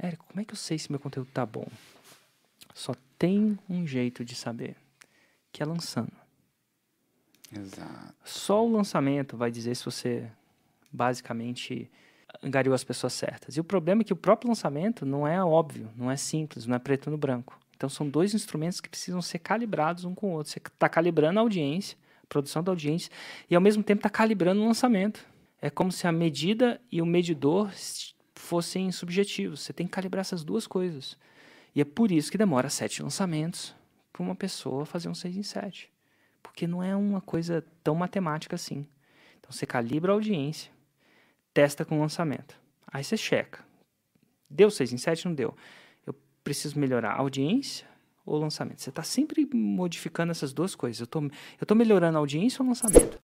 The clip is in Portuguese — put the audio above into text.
Érico, como é que eu sei se meu conteúdo tá bom? Só tem um jeito de saber, que é lançando. Exato. Só o lançamento vai dizer se você basicamente angariou as pessoas certas. E o problema é que o próprio lançamento não é óbvio, não é simples, não é preto no branco. Então são dois instrumentos que precisam ser calibrados um com o outro. Você está calibrando a audiência, a produção da audiência, e ao mesmo tempo está calibrando o lançamento. É como se a medida e o medidor fossem subjetivos. Você tem que calibrar essas duas coisas. E é por isso que demora sete lançamentos para uma pessoa fazer um 6 em 7. Porque não é uma coisa tão matemática assim. Então você calibra a audiência, testa com o lançamento. Aí você checa. Deu 6 em 7? Não deu. Eu preciso melhorar a audiência ou o lançamento? Você está sempre modificando essas duas coisas. Eu estou tô melhorando a audiência ou o lançamento?